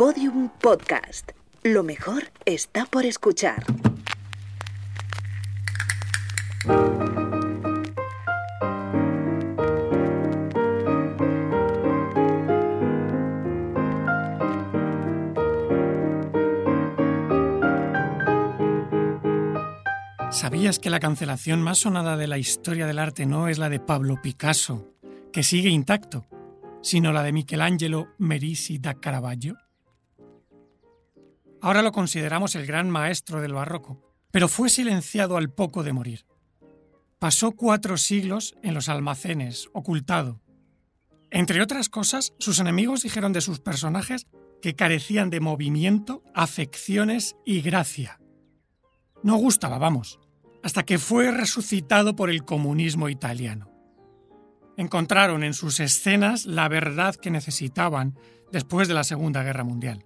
Podium Podcast. Lo mejor está por escuchar. ¿Sabías que la cancelación más sonada de la historia del arte no es la de Pablo Picasso, que sigue intacto, sino la de Michelangelo Merisi da Caravaggio? Ahora lo consideramos el gran maestro del barroco, pero fue silenciado al poco de morir. Pasó cuatro siglos en los almacenes, ocultado. Entre otras cosas, sus enemigos dijeron de sus personajes que carecían de movimiento, afecciones y gracia. No gustaba, vamos hasta que fue resucitado por el comunismo italiano. Encontraron en sus escenas la verdad que necesitaban después de la Segunda Guerra Mundial.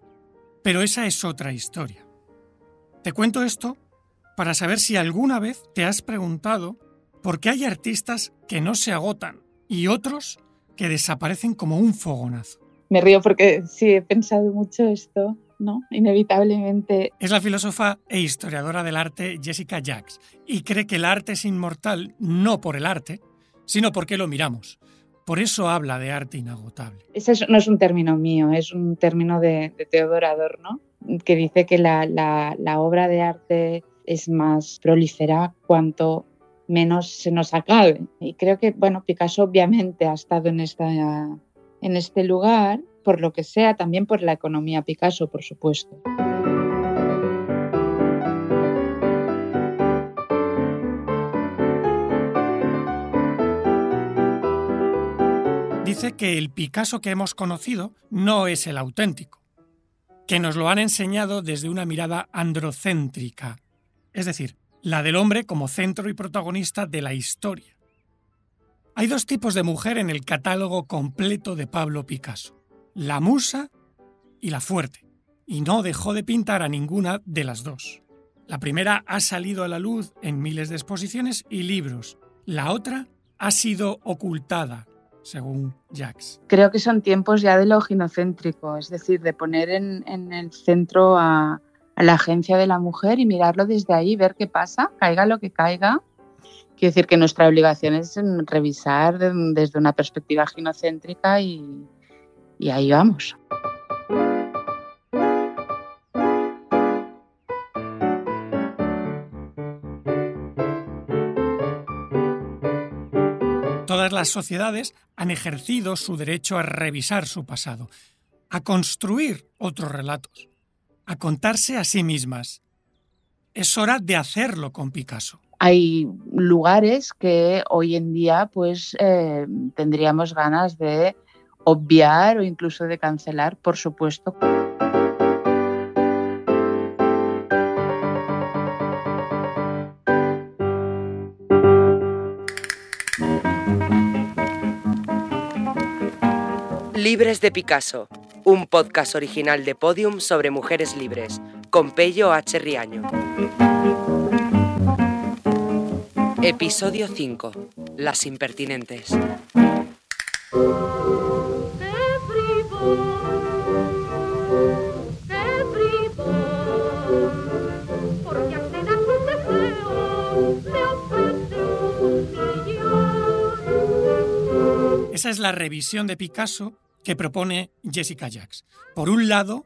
Pero esa es otra historia. Te cuento esto para saber si alguna vez te has preguntado por qué hay artistas que no se agotan y otros que desaparecen como un fogonazo. Me río porque sí he pensado mucho esto ¿no? Inevitablemente. Es la filósofa e historiadora del arte Jessica Jacks y cree que el arte es inmortal no por el arte, sino porque lo miramos. Por eso habla de arte inagotable. Ese no es un término mío, es un término de, de Adorno, que dice que la, la, obra de arte es más prolífera cuanto menos se nos acabe. Y creo que, bueno, Picasso obviamente ha estado en, esta, en este lugar, por lo que sea, también por la economía Picasso, por supuesto. Dice que el Picasso que hemos conocido no es el auténtico, que nos lo han enseñado desde una mirada androcéntrica, es decir, la del hombre como centro y protagonista de la historia. Hay dos tipos de mujer en el catálogo completo de Pablo Picasso la musa y la fuerte, y no dejó de pintar a ninguna de las dos. La primera ha salido a la luz en miles de exposiciones y libros. La otra ha sido ocultada, según Jacques. Creo que son tiempos ya de lo ginocéntrico, es decir, de poner en, el centro a, la agencia de la mujer y mirarlo desde ahí, ver qué pasa, caiga lo que caiga. Quiero decir que nuestra obligación es revisar desde una perspectiva ginocéntrica y, y ahí vamos. Las sociedades han ejercido su derecho a revisar su pasado, a construir otros relatos, a contarse a sí mismas. Es hora de hacerlo con Picasso. Hay lugares que hoy en día pues eh, tendríamos ganas de obviar o incluso de cancelar, por supuesto. Libres de Picasso, un podcast original de Podium sobre mujeres libres, con Pello H. Riaño. Episodio 5. Las impertinentes. Esa es la revisión de Picasso que propone Jessica Jacks. Por un lado,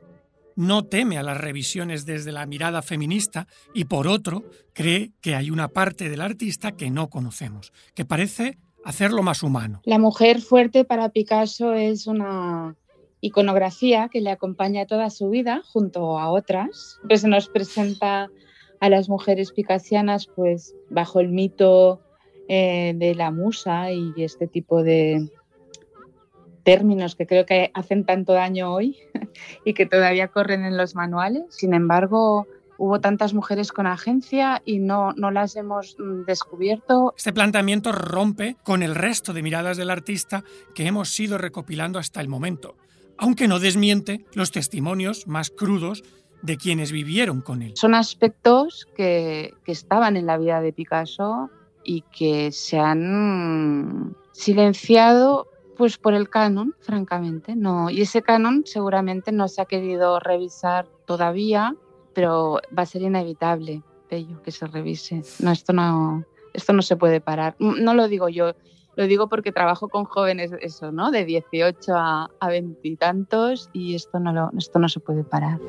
no teme a las revisiones desde la mirada feminista y por otro, cree que hay una parte del artista que no conocemos, que parece hacerlo más humano. La mujer fuerte para Picasso es una iconografía que le acompaña toda su vida junto a otras. Pues se nos presenta a las mujeres picasianas pues bajo el mito eh, de la musa y este tipo de, términos que creo que hacen tanto daño hoy y que todavía corren en los manuales. Sin embargo, hubo tantas mujeres con agencia y no, no las hemos mm, descubierto. Este planteamiento rompe con el resto de miradas del artista que hemos ido recopilando hasta el momento, aunque no desmiente los testimonios más crudos de quienes vivieron con él. Son aspectos que, que estaban en la vida de Picasso y que se han silenciado Pues por el canon, francamente, no. Y ese canon seguramente no se ha querido revisar todavía, pero va a ser inevitable, ello, que se revise. No, esto no, esto no se puede parar. No lo digo yo, lo digo porque trabajo con jóvenes, eso, ¿no? De 18 a, a 20 y tantos y esto no, lo, esto no se puede parar.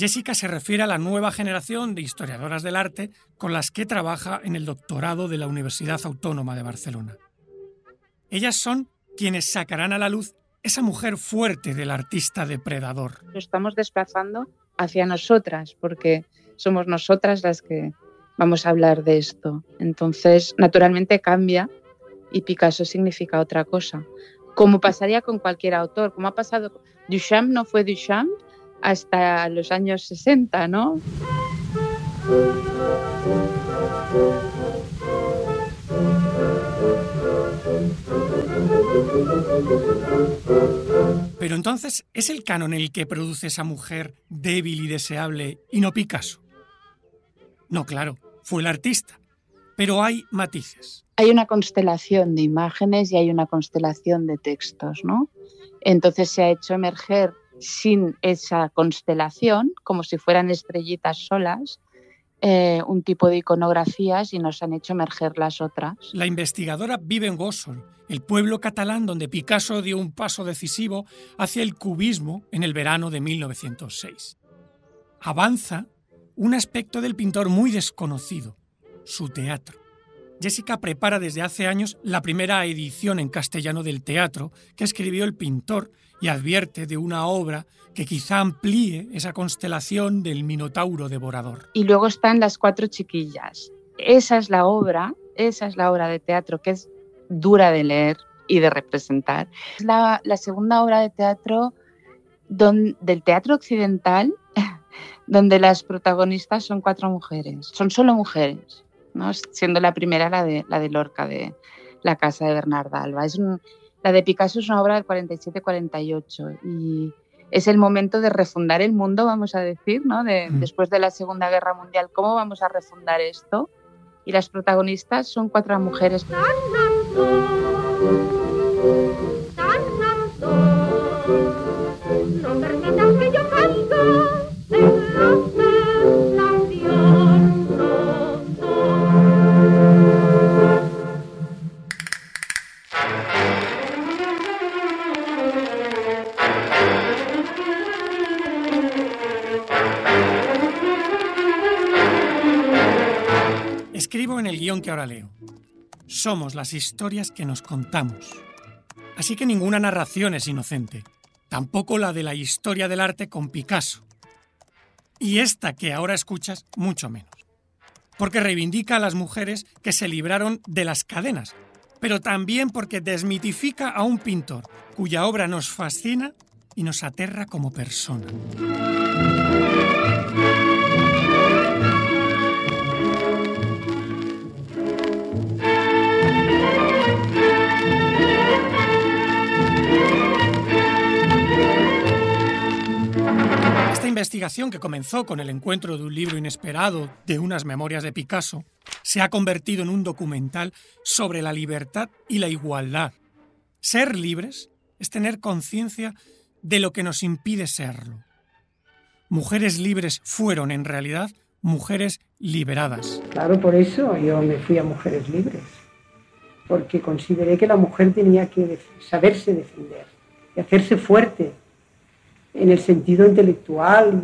Jessica se refiere a la nueva generación de historiadoras del arte con las que trabaja en el doctorado de la Universidad Autónoma de Barcelona. Ellas son quienes sacarán a la luz esa mujer fuerte del artista depredador. Lo estamos desplazando hacia nosotras, porque somos nosotras las que vamos a hablar de esto. Entonces, naturalmente cambia y Picasso significa otra cosa. Como pasaría con cualquier autor, como ha pasado, Duchamp no fue Duchamp hasta los años 60, ¿no? Pero entonces, ¿es el canon el que produce esa mujer débil y deseable y no Picasso? No, claro, fue el artista. Pero hay matices. Hay una constelación de imágenes y hay una constelación de textos, ¿no? Entonces se ha hecho emerger sin esa constelación, como si fueran estrellitas solas, eh, un tipo de iconografías y nos han hecho emerger las otras. La investigadora vive en Gossol, el pueblo catalán donde Picasso dio un paso decisivo hacia el cubismo en el verano de 1906. Avanza un aspecto del pintor muy desconocido, su teatro. Jessica prepara desde hace años la primera edición en castellano del teatro que escribió el pintor y advierte de una obra que quizá amplíe esa constelación del Minotauro devorador. Y luego están las cuatro chiquillas. Esa es la obra, esa es la obra de teatro que es dura de leer y de representar. Es la, segunda obra de teatro del teatro occidental donde las protagonistas son cuatro mujeres, son solo mujeres, ¿no? siendo la primera la de, la de Lorca de la casa de Bernarda Alba. Es un, la de Picasso es una obra del 47-48 y es el momento de refundar el mundo, vamos a decir, ¿no? De, mm. Después de la Segunda Guerra Mundial, ¿cómo vamos a refundar esto? Y las protagonistas son cuatro mujeres. En el guion que ahora leo. Somos las historias que nos contamos. Así que ninguna narración es inocente, tampoco la de la historia del arte con Picasso. Y esta que ahora escuchas, mucho menos. Porque reivindica a las mujeres que se libraron de las cadenas, pero también porque desmitifica a un pintor cuya obra nos fascina y nos aterra como persona. Investigación que comenzó con el encuentro de un libro inesperado de unas memorias de Picasso se ha convertido en un documental sobre la libertad y la igualdad. Ser libres es tener conciencia de lo que nos impide serlo. Mujeres libres fueron en realidad mujeres liberadas. Claro, por eso yo me fui a Mujeres Libres, porque consideré que la mujer tenía que saberse defender y hacerse fuerte en el sentido intelectual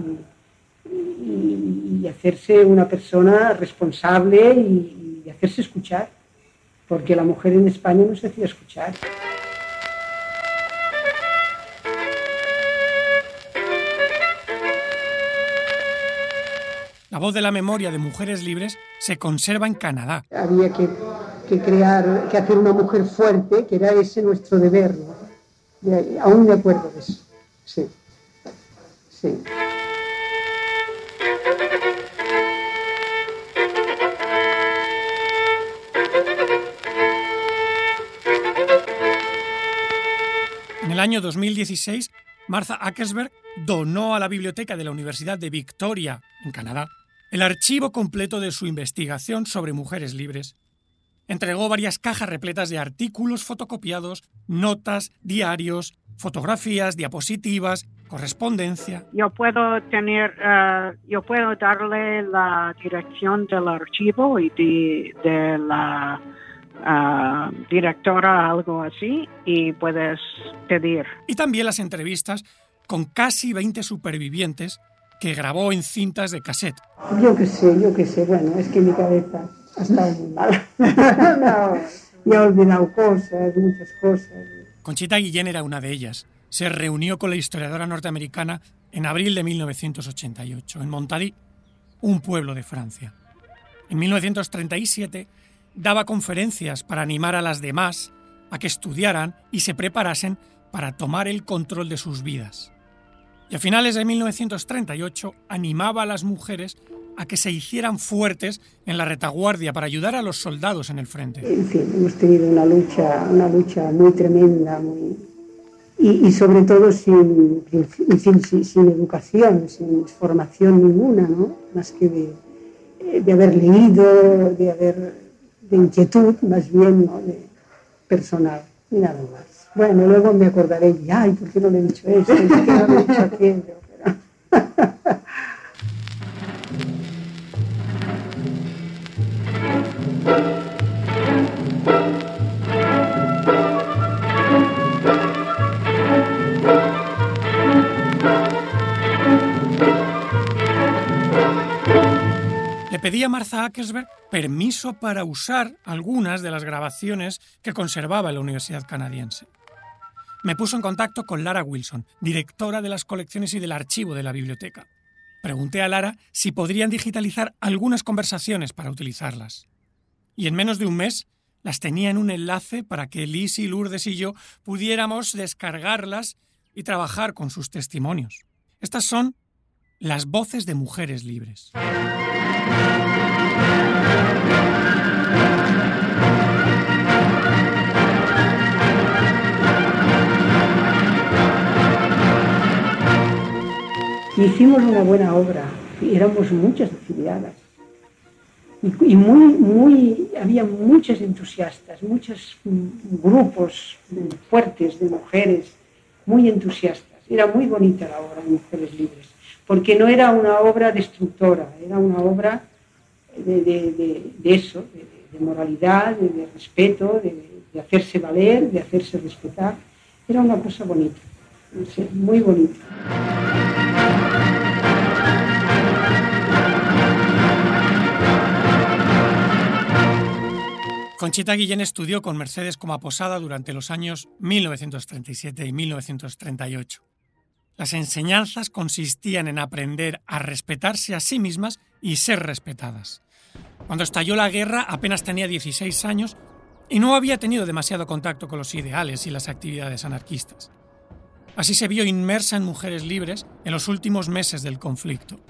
y, hacerse una persona responsable y, y, hacerse escuchar, porque la mujer en España no se hacía escuchar. La voz de la memoria de mujeres libres se conserva en Canadá. Había que, que crear, que hacer una mujer fuerte, que era ese nuestro deber. ¿no? aún de acuerdo de eso. Sí. El año 2016, Martha Ackersberg donó a la biblioteca de la Universidad de Victoria, en Canadá, el archivo completo de su investigación sobre mujeres libres. Entregó varias cajas repletas de artículos fotocopiados, notas, diarios, fotografías, diapositivas, correspondencia. Yo puedo tener, eh, yo puedo darle la dirección del archivo y de, la uh, directora, algo así, y puedes pedir. Y también las entrevistas con casi 20 supervivientes que grabó en cintas de cassette. Yo qué sé, yo qué sé, bueno, es que mi cabeza ha estado muy mal. no, y he olvidado cosas, muchas cosas. Conchita Guillén era una de ellas. Se reunió con la historiadora norteamericana en abril de 1988, en Montadí, un pueblo de Francia. En 1937 daba conferencias para animar a las demás a que estudiaran y se preparasen para tomar el control de sus vidas y a finales de 1938 animaba a las mujeres a que se hicieran fuertes en la retaguardia para ayudar a los soldados en el frente. En fin, hemos tenido una lucha, una lucha muy tremenda, muy... Y, sobre todo sin, sin, sin, educación, sin formación ninguna, ¿no? más que de, de haber leído, de haber de inquietud, más bien ¿no? de personal, y nada más. Bueno, luego me acordaré, y, ay, ¿por qué no le he dicho pedí a Martha Ackersberg permiso para usar algunas de las grabaciones que conservaba la Universidad Canadiense me puso en contacto con Lara Wilson, directora de las colecciones y del archivo de la biblioteca. Pregunté a Lara si podrían digitalizar algunas conversaciones para utilizarlas. Y en menos de un mes las tenía en un enlace para que Liz Lourdes y yo pudiéramos descargarlas y trabajar con sus testimonios. Estas son las voces de mujeres libres. hicimos una buena obra, éramos muchas afiliadas. Y, muy, muy, había muchas entusiastas, muchos grupos fuertes de mujeres, muy entusiastas. Era muy bonita la obra de Mujeres Libres, porque no era una obra destructora, era una obra de, eso, de, moralidad, de, respeto, de, hacerse valer, de hacerse respetar. Era una cosa bonita, muy bonita. Conchita Guillén estudió con Mercedes como aposada durante los años 1937 y 1938. Las enseñanzas consistían en aprender a respetarse a sí mismas y ser respetadas. Cuando estalló la guerra apenas tenía 16 años y no había tenido demasiado contacto con los ideales y las actividades anarquistas. Así se vio inmersa en mujeres libres en los últimos meses del conflicto.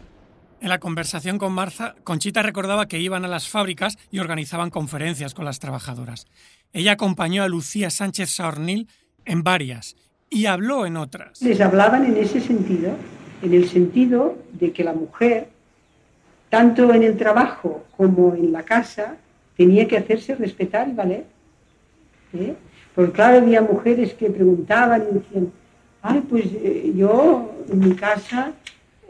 En la conversación con Marza, Conchita recordaba que iban a las fábricas y organizaban conferencias con las trabajadoras. Ella acompañó a Lucía Sánchez Saornil en varias y habló en otras. Les hablaban en ese sentido, en el sentido de que la mujer, tanto en el trabajo como en la casa, tenía que hacerse respetar y valer. ¿eh? Porque claro, había mujeres que preguntaban y decían, ay, pues eh, yo en mi casa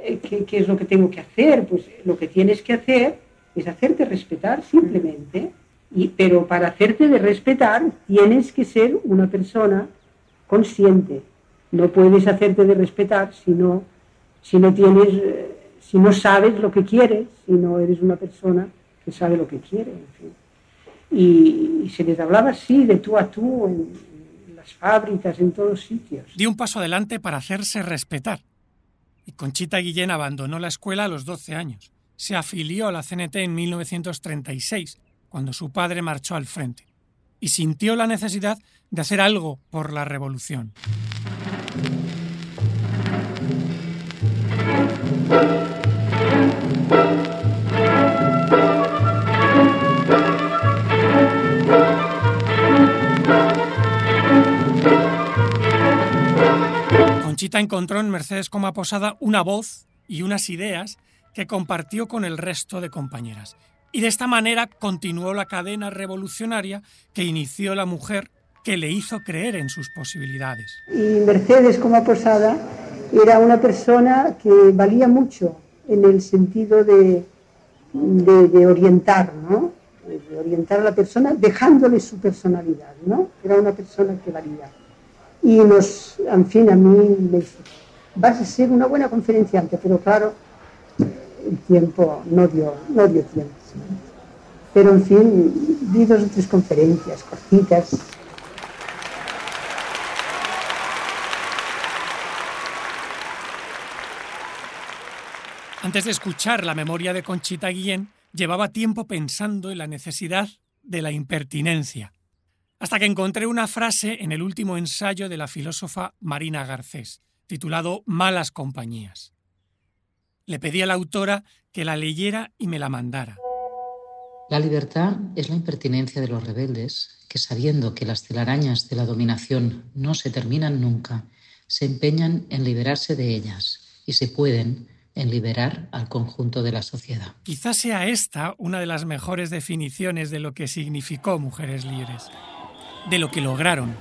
eh, ¿qué, es lo que tengo que hacer? Pues lo que tienes que hacer es hacerte respetar simplemente, y, pero para hacerte de respetar tienes que ser una persona consciente. No puedes hacerte de respetar si no, si no tienes, eh, si no sabes lo que quieres, si no eres una persona que sabe lo que quiere. y, y, se les hablaba así, de tú a tú, en, en las fábricas, en todos sitios. Di un paso adelante para hacerse respetar y Conchita Guillén abandonó la escuela a los 12 años. Se afilió a la CNT en 1936, cuando su padre marchó al frente, y sintió la necesidad de hacer algo por la revolución. Conchita encontró en Mercedes Coma Posada una voz y unas ideas que compartió con el resto de compañeras. Y de esta manera continuó la cadena revolucionaria que inició la mujer que le hizo creer en sus posibilidades. Y Mercedes Coma Posada era una persona que valía mucho en el sentido de, de, orientar, ¿no? De orientar a la persona dejándole su personalidad, ¿no? Era una persona que valía. Y nos, en fin, a mí me dice, vas a ser una buena conferenciante, pero claro, el tiempo no dio, no dio tiempo. Pero en fin, di dos o tres conferencias cortitas Antes de escuchar la memoria de Conchita Guillén, llevaba tiempo pensando en la necesidad de la impertinencia, hasta que encontré una frase en el último ensayo de la filósofa Marina Garcés, titulado Malas compañías. Le pedí a la autora que la leyera y me la mandara. La libertad es la impertinencia de los rebeldes que, sabiendo que las telarañas de la dominación no se terminan nunca, se empeñan en liberarse de ellas y se pueden, en liberar al conjunto de la sociedad. Quizás sea esta una de las mejores definiciones de lo que significó Mujeres Libres, de lo que lograron.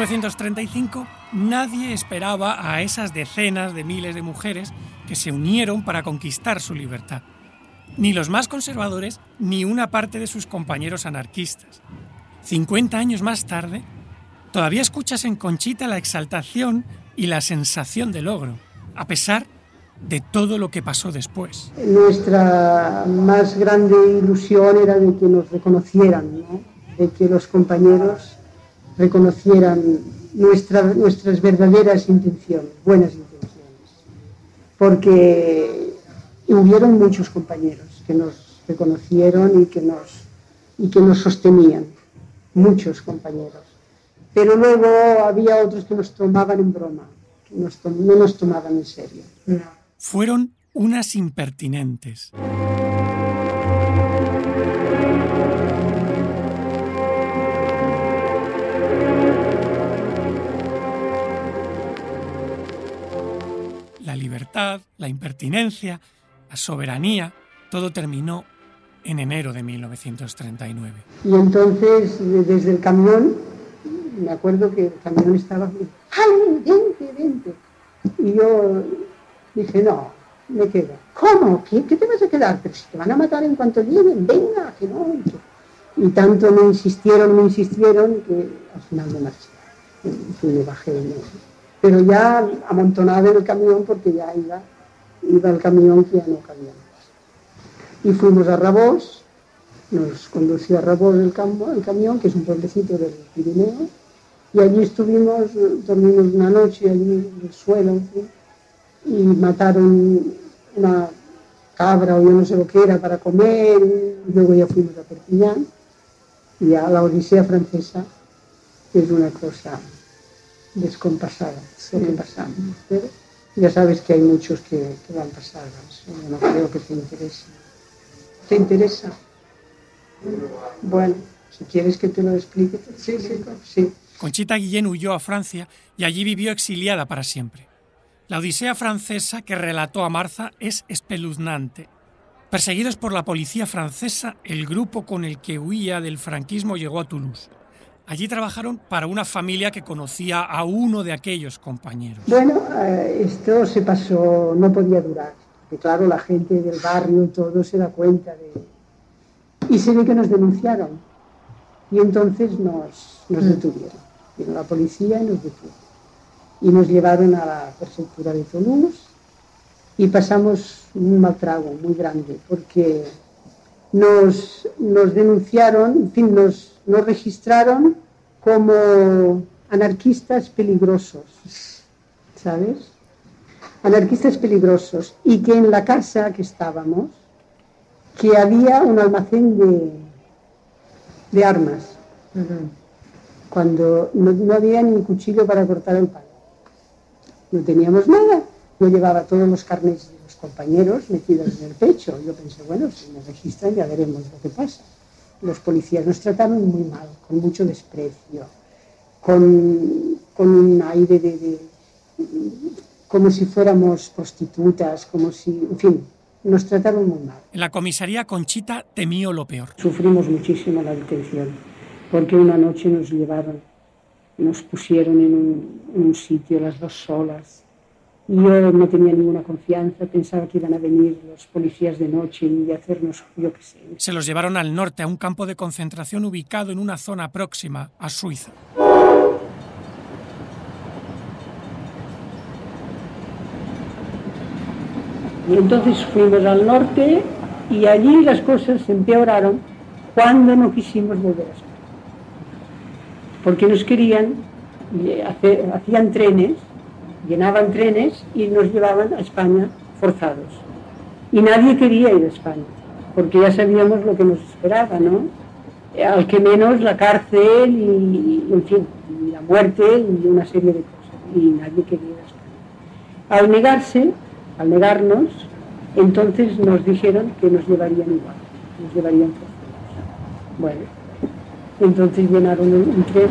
1935 nadie esperaba a esas decenas de miles de mujeres que se unieron para conquistar su libertad. Ni los más conservadores ni una parte de sus compañeros anarquistas. 50 años más tarde, todavía escuchas en Conchita la exaltación y la sensación de logro, a pesar de todo lo que pasó después. Nuestra más grande ilusión era de que nos reconocieran, de que los compañeros reconocieran nuestras verdaderas intenciones, buenas intenciones. Porque hubieron muchos compañeros que nos reconocieron y que nos, y que nos sostenían, muchos compañeros. Pero luego había otros que nos tomaban en broma, que no nos tomaban en serio. Fueron unas impertinentes. Libertad, la impertinencia, la soberanía, todo terminó en enero de 1939. Y entonces, desde el camión, me acuerdo que el camión estaba, ¡ay, vente, vente! Y yo dije, no, me quedo. ¿Cómo? ¿Qué, te vas a quedar? Pero si te van a matar en cuanto lleguen, venga, que no. Y tanto me insistieron, me insistieron, que al final me marché. Y me bajé. Me, pero ya amontonada en el camión porque ya iba, iba el camión que ya no cabía más. Y fuimos a Rabós, nos condució a Rabós el, camión, que es un pueblecito del Pirineo, y allí estuvimos, dormimos una noche allí en el suelo, y mataron una cabra o yo no sé lo que era para comer, y luego ya fuimos a Perpiñán, y a la Odisea francesa, que es una cosa descompasada, pasamos. Pero ya sabes que hay muchos que, van pasadas. Yo no creo que te interese. ¿Te interesa? Bueno, si quieres que te lo explique. Sí, sí, sí. Conchita Guillén huyó a Francia y allí vivió exiliada para siempre. La Odisea francesa que relató a Marza es espeluznante. Perseguidos por la policía francesa, el grupo con el que huía del franquismo llegó a Toulouse. Allí trabajaron para una familia que conocía a uno de aquellos compañeros. Bueno, eh, esto se pasó, no podía durar. Porque claro, la gente del barrio y todo se da cuenta de... Y se ve que nos denunciaron. Y entonces nos, nos mm. detuvieron. Vino la policía y nos detuvo. Y nos llevaron a la prefectura de Toulouse y pasamos un mal trago muy grande porque nos, nos denunciaron, en fin, nos, nos registraron como anarquistas peligrosos, ¿sabes? Anarquistas peligrosos. Y que en la casa que estábamos, que había un almacén de, de armas, cuando no, había ni cuchillo para cortar el pan. No teníamos nada. Yo llevaba todos los carnes de los compañeros metidos en el pecho. Yo pensé, bueno, si me registran ya veremos lo que pasa. Los policías nos trataron muy mal, con mucho desprecio, con, un aire de, como si fuéramos prostitutas, como si, en fin, nos trataron muy mal. En la comisaría Conchita temió lo peor. Sufrimos muchísimo la detención, porque una noche nos llevaron, nos pusieron en un, en un sitio las dos solas. Yo no tenía ninguna confianza, pensaba que iban a venir los policías de noche y hacernos, yo qué sé. Se los llevaron al norte, a un campo de concentración ubicado en una zona próxima a Suiza. Y entonces fuimos al norte y allí las cosas se empeoraron cuando no quisimos volver a España. Porque nos querían, hacían trenes, llenaban trenes y nos llevaban a España forzados. Y nadie quería ir a España, porque ya sabíamos lo que nos esperaba, ¿no? Al que menos la cárcel y, en fin, la muerte y una serie de cosas. Y nadie quería ir a España. Al negarse, al negarnos, entonces nos dijeron que nos llevarían igual, nos llevarían forzados. Bueno, entonces llenaron un, tren.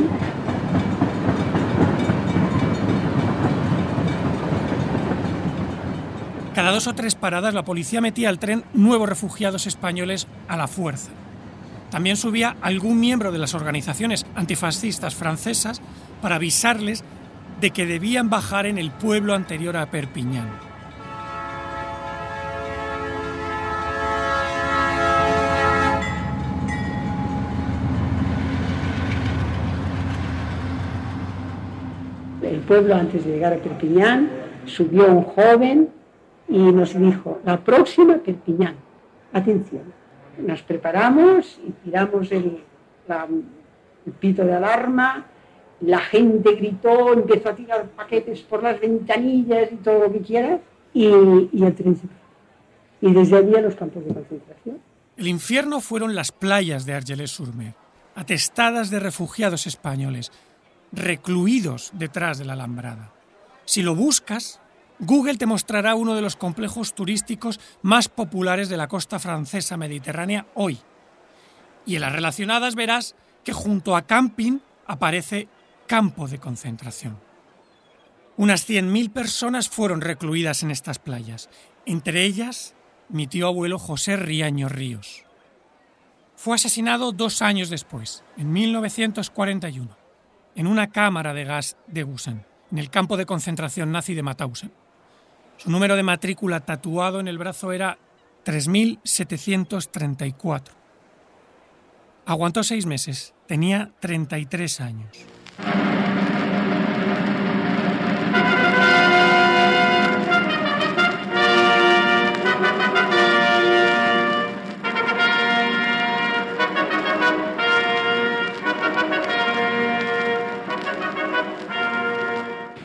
Cada dos o tres paradas la policía metía al tren nuevos refugiados españoles a la fuerza. También subía algún miembro de las organizaciones antifascistas francesas para avisarles de que debían bajar en el pueblo anterior a Perpiñán. pueblo antes de llegar a Perpiñán, subió un joven y nos dijo, la próxima Perpiñán, atención, nos preparamos y tiramos el, pito de alarma, la gente gritó, empezó a tirar paquetes por las ventanillas y todo lo que quieras, y, el tren Y desde allí a los campos de concentración. El infierno fueron las playas de Argelès-sur-Mer, atestadas de refugiados españoles, recluidos detrás de la alambrada. Si lo buscas, Google te mostrará uno de los complejos turísticos más populares de la costa francesa mediterránea hoy. Y en las relacionadas verás que junto a camping aparece campo de concentración. Unas 100.000 personas fueron recluidas en estas playas, entre ellas mi tío abuelo José Riaño Ríos. Fue asesinado dos años después, en 1941 en una cámara de gas de Gusen, en el campo de concentración nazi de Mauthausen. Su número de matrícula tatuado en el brazo era 3734. Aguantó seis meses, tenía 33 años.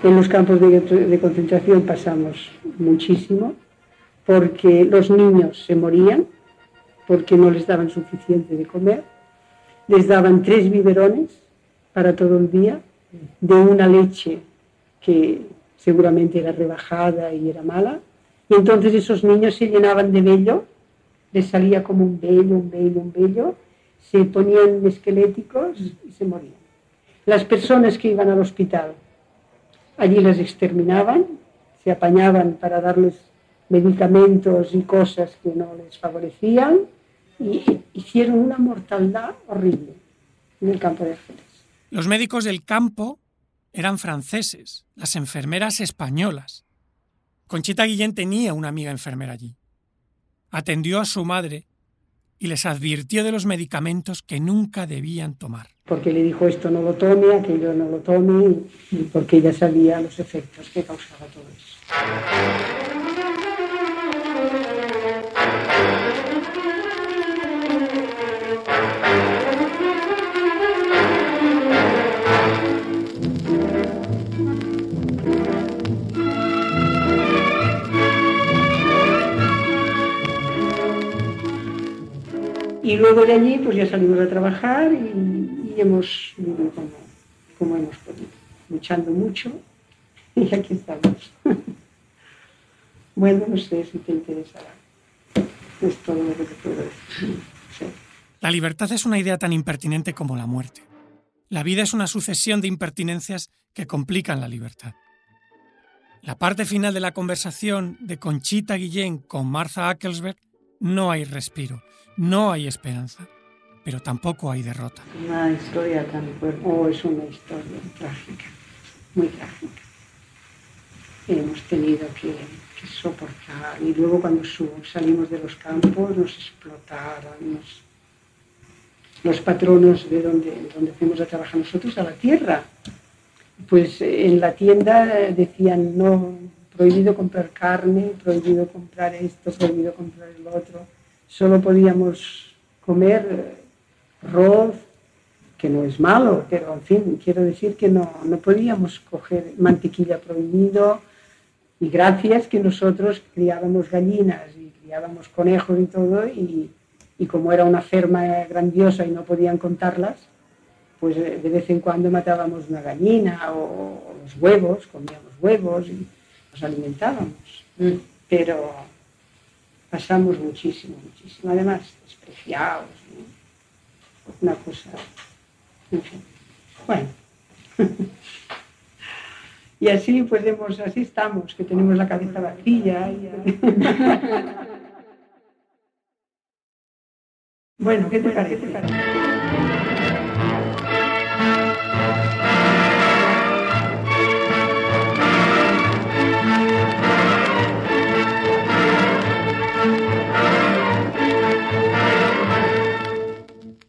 En los campos de, concentración pasamos muchísimo porque los niños se morían porque no les daban suficiente de comer. Les daban tres biberones para todo el día de una leche que seguramente era rebajada y era mala. Y entonces esos niños se llenaban de vello, les salía como un vello, un vello, un vello, se ponían esqueléticos y se morían. Las personas que iban al hospital Allí les exterminaban, se apañaban para darles medicamentos y cosas que no les favorecían y hicieron una mortandad horrible en el campo de Ángeles. Los médicos del campo eran franceses, las enfermeras españolas. Conchita Guillén tenía una amiga enfermera allí. Atendió a su madre y les advirtió de los medicamentos que nunca debían tomar. Porque le dijo esto no lo tome, aquello no lo tome, y porque ella sabía los efectos que causaba todo eso. Y Y luego de allí pues ya salimos a trabajar y, hemos vivido como, como hemos podido, luchando mucho y aquí estamos. bueno, no sé si te interesará. Es todo lo que te puedo decir. La libertad es una idea tan impertinente como la muerte. La vida es una sucesión de impertinencias que complican la libertad. La parte final de la conversación de Conchita Guillén con Martha Ackelsberg no hay respiro, no hay esperanza, pero tampoco hay derrota. Una historia tan fuerte, oh, es una historia trágica, muy trágica. Hemos tenido que, soportar y luego cuando salimos de los campos nos explotaron los patronos de donde, donde fuimos a trabajar nosotros a la tierra pues en la tienda decían no, prohibido comprar carne, prohibido comprar esto, prohibido comprar el otro. Solo podíamos comer arroz, que no es malo, pero en fin, quiero decir que no, no podíamos coger mantequilla prohibido. Y gracias que nosotros criábamos gallinas y criábamos conejos y todo, y, y como era una ferma grandiosa y no podían contarlas, pues eh, de vez en cuando matábamos una gallina o, los huevos, comíamos huevos y nos alimentábamos. Mm. Pero pasamos muchísimo, muchísimo. Además, despreciados. Una cosa. Bueno. y así pues así estamos, que tenemos la cabeza vacía. bueno, ¿qué te parece?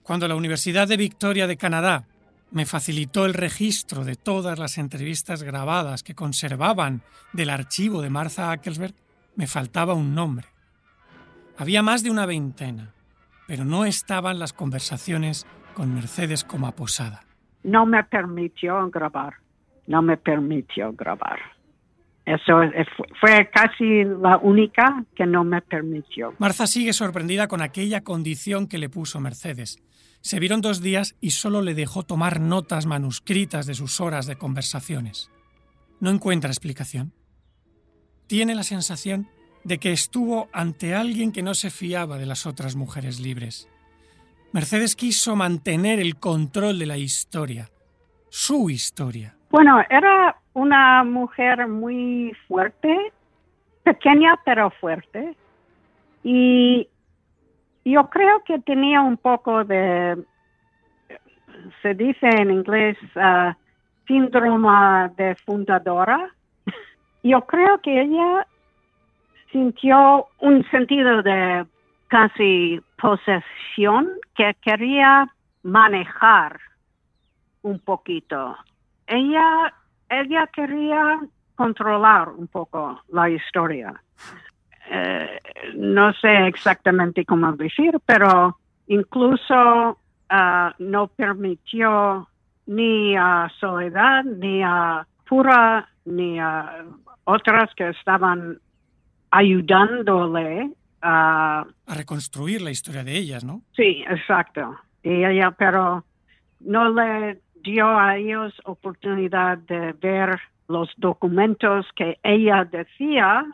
Cuando la Universidad de Victoria de Canadá me facilitó el registro de todas las entrevistas grabadas que conservaban del archivo de Martha Ackelsberg, me faltaba un nombre. Había más de una veintena, pero no estaban las conversaciones con Mercedes como aposada. No me permitió grabar, no me permitió grabar. Eso fue casi la única que no me permitió. Martha sigue sorprendida con aquella condición que le puso Mercedes, se vieron dos días y solo le dejó tomar notas manuscritas de sus horas de conversaciones. No encuentra explicación. Tiene la sensación de que estuvo ante alguien que no se fiaba de las otras mujeres libres. Mercedes quiso mantener el control de la historia, su historia. Bueno, era una mujer muy fuerte, pequeña pero fuerte, y yo creo que tenía un poco de, se dice en inglés, uh, síndrome de fundadora. Yo creo que ella sintió un sentido de casi posesión que quería manejar un poquito. Ella, ella quería controlar un poco la historia. Eh, no sé exactamente cómo decir, pero incluso ah, no permitió ni a Soledad, ni a Pura, ni a otras que estaban ayudándole a... A reconstruir la historia de ellas, ¿no? Sí, exacto. Y ella, pero no le dio a ellos oportunidad de ver los documentos que ella decía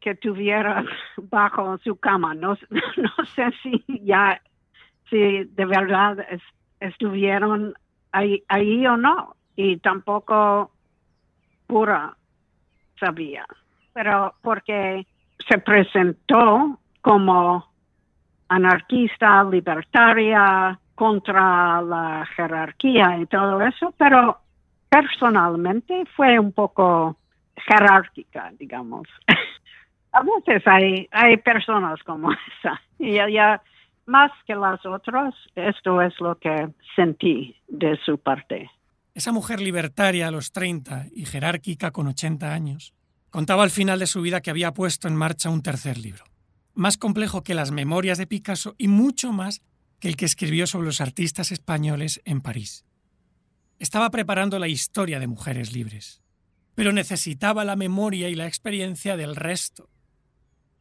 que tuviera bajo su cama. No, no sé si ya, si de verdad estuvieron ahí, ahí o no. Y tampoco pura sabía. Pero porque se presentó como anarquista, libertaria, contra la jerarquía y todo eso, pero personalmente fue un poco jerárquica, digamos. A veces hay, hay personas como esa. Y ella, más que las otras, esto es lo que sentí de su parte. Esa mujer libertaria a los 30 y jerárquica con 80 años, contaba al final de su vida que había puesto en marcha un tercer libro, más complejo que las memorias de Picasso y mucho más que el que escribió sobre los artistas españoles en París. Estaba preparando la historia de mujeres libres, pero necesitaba la memoria y la experiencia del resto,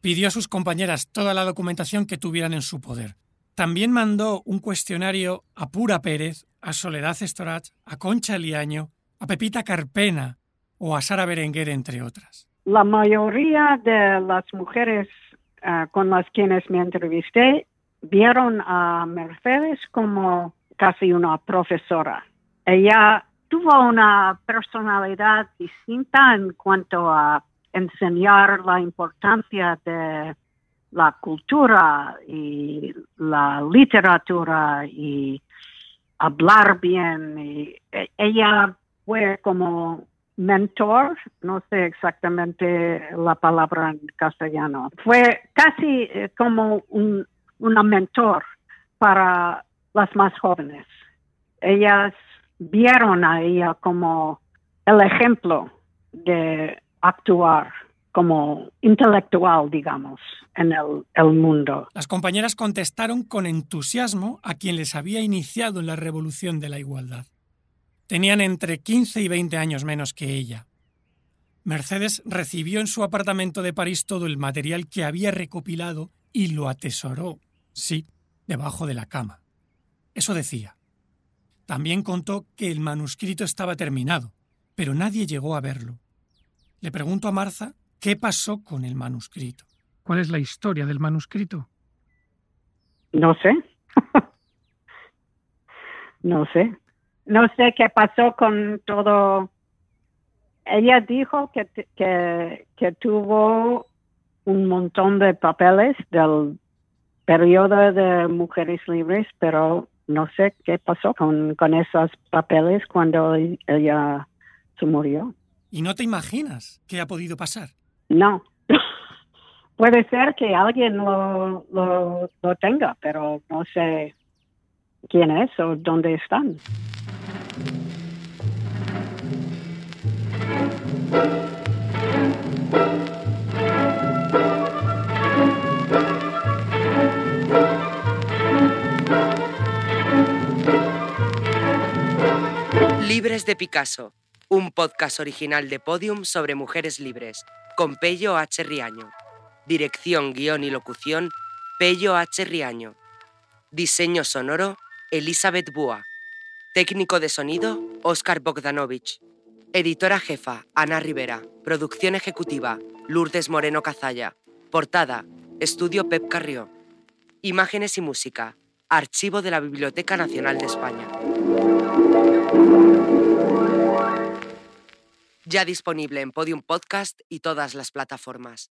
pidió a sus compañeras toda la documentación que tuvieran en su poder, También mandó un cuestionario a Pura Pérez, a Soledad Estorach, a Concha Liaño, a Pepita Carpena o a Sara Berenguer, entre otras. La mayoría de las mujeres eh, con las quienes me entrevisté vieron a Mercedes como casi una profesora. Ella tuvo una personalidad distinta en cuanto a enseñar la importancia de la cultura y la literatura y hablar bien. Y e, ella fue como mentor, no sé exactamente la palabra en castellano, fue casi eh, como un, una mentor para las más jóvenes. Ellas vieron a ella como el ejemplo de actuar como intelectual, digamos, en el, el, mundo. Las compañeras contestaron con entusiasmo a quien les había iniciado en la revolución de la igualdad. Tenían entre 15 y 20 años menos que ella. Mercedes recibió en su apartamento de París todo el material que había recopilado y lo atesoró, sí, debajo de la cama. Eso decía. También contó que el manuscrito estaba terminado, pero nadie llegó a verlo. Le pregunto a Marza qué pasó con el manuscrito. ¿Cuál es la historia del manuscrito? No sé. no sé. No sé qué pasó con todo. Ella dijo que, que, que tuvo un montón de papeles del periodo de mujeres libres, pero no sé qué pasó con, con esos papeles cuando ella se murió. ¿Y no te imaginas qué ha podido pasar? No. Puede ser que alguien lo, lo, lo tenga, pero no sé quién es o dónde están. Libres de Picasso, un podcast original de Podium sobre mujeres libres, con Pello H. Riaño. Dirección, guion y locución, Pello H. Riaño. Diseño sonoro, Elizabeth Búa. Técnico de sonido, Oscar Bogdanovich. Editora jefa, Ana Rivera. Producción ejecutiva, Lourdes Moreno Cazalla. Portada, Estudio Pep Carrió. Imágenes y música, Archivo de la Biblioteca Nacional de España. Ya disponible en Podium Podcast y todas las plataformas.